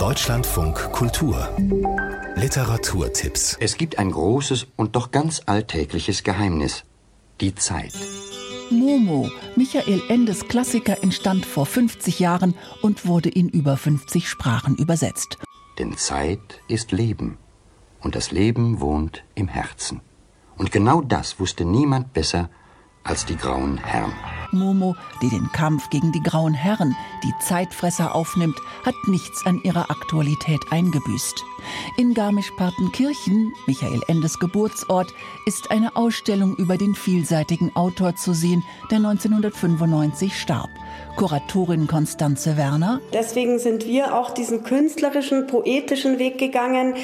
Deutschlandfunk Kultur Literaturtipps Es gibt ein großes und doch ganz alltägliches Geheimnis. Die Zeit. Momo, Michael Endes Klassiker, entstand vor 50 Jahren und wurde in über 50 Sprachen übersetzt. Denn Zeit ist Leben. Und das Leben wohnt im Herzen. Und genau das wusste niemand besser als die grauen Herren. Momo, die den Kampf gegen die grauen Herren, die Zeitfresser aufnimmt, hat nichts an ihrer Aktualität eingebüßt. In Garmisch-Partenkirchen, Michael Endes Geburtsort, ist eine Ausstellung über den vielseitigen Autor zu sehen, der 1995 starb. Kuratorin Konstanze Werner. Deswegen sind wir auch diesen künstlerischen, poetischen Weg gegangen,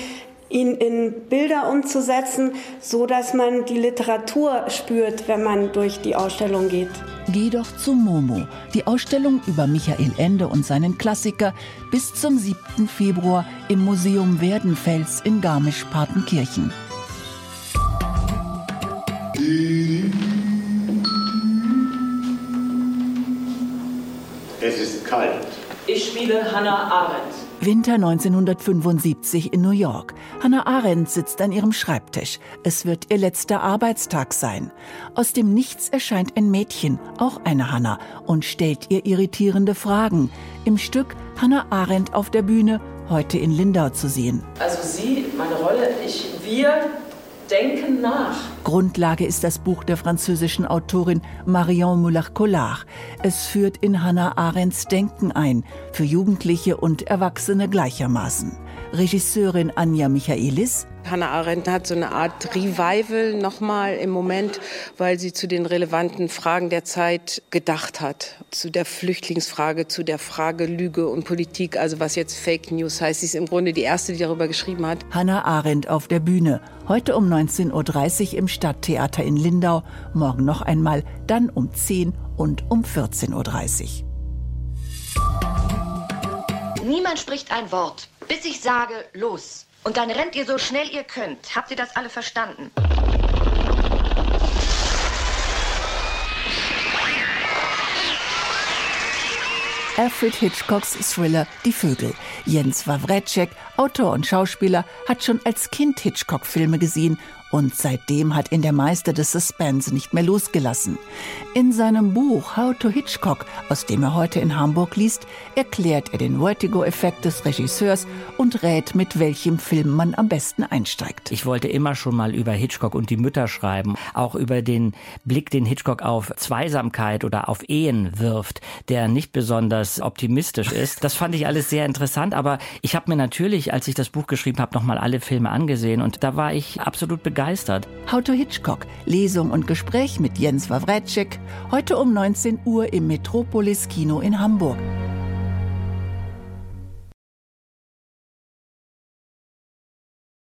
ihn in Bilder umzusetzen, so dass man die Literatur spürt, wenn man durch die Ausstellung geht. Geh doch zu Momo, die Ausstellung über Michael Ende und seinen Klassiker bis zum 7. Februar im Museum Werdenfels in Garmisch-Partenkirchen. Es ist kalt. Ich spiele Hannah Arendt. Winter 1975 in New York. Hannah Arendt sitzt an ihrem Schreibtisch. Es wird ihr letzter Arbeitstag sein. Aus dem Nichts erscheint ein Mädchen, auch eine Hannah, und stellt ihr irritierende Fragen. Im Stück Hannah Arendt auf der Bühne, heute in Lindau zu sehen. Also sie, meine Rolle, ich, wir denken nach. Grundlage ist das Buch der französischen Autorin Marion Moulin-Collard. Es führt in Hannah Arendts Denken ein, für Jugendliche und Erwachsene gleichermaßen. Regisseurin Anja Michaelis. Hannah Arendt hat so eine Art Revival nochmal im Moment, weil sie zu den relevanten Fragen der Zeit gedacht hat. Zu der Flüchtlingsfrage, zu der Frage Lüge und Politik, also was jetzt Fake News heißt. Sie ist im Grunde die erste, die darüber geschrieben hat. Hannah Arendt auf der Bühne. Heute um 19.30 Uhr im Stadttheater in Lindau. Morgen noch einmal, dann um 10 und um 14.30 Uhr. Niemand spricht ein Wort, bis ich sage, los. Und dann rennt ihr so schnell ihr könnt. Habt ihr das alle verstanden? Alfred Hitchcocks Thriller Die Vögel. Jens Wawrecek, Autor und Schauspieler, hat schon als Kind Hitchcock-Filme gesehen und seitdem hat ihn der Meister des Suspense nicht mehr losgelassen. In seinem Buch How to Hitchcock, aus dem er heute in Hamburg liest, erklärt er den Vertigo-Effekt des Regisseurs und rät, mit welchem Film man am besten einsteigt. Ich wollte immer schon mal über Hitchcock und die Mütter schreiben, auch über den Blick, den Hitchcock auf Zweisamkeit oder auf Ehen wirft, der nicht besonders optimistisch ist. Das fand ich alles sehr interessant, aber ich habe mir natürlich, als ich das Buch geschrieben habe, nochmal alle Filme angesehen und da war ich absolut begeistert begeistert. How to Hitchcock, Lesung und Gespräch mit Jens Wawrecek, heute um 19 Uhr im Metropolis Kino in Hamburg.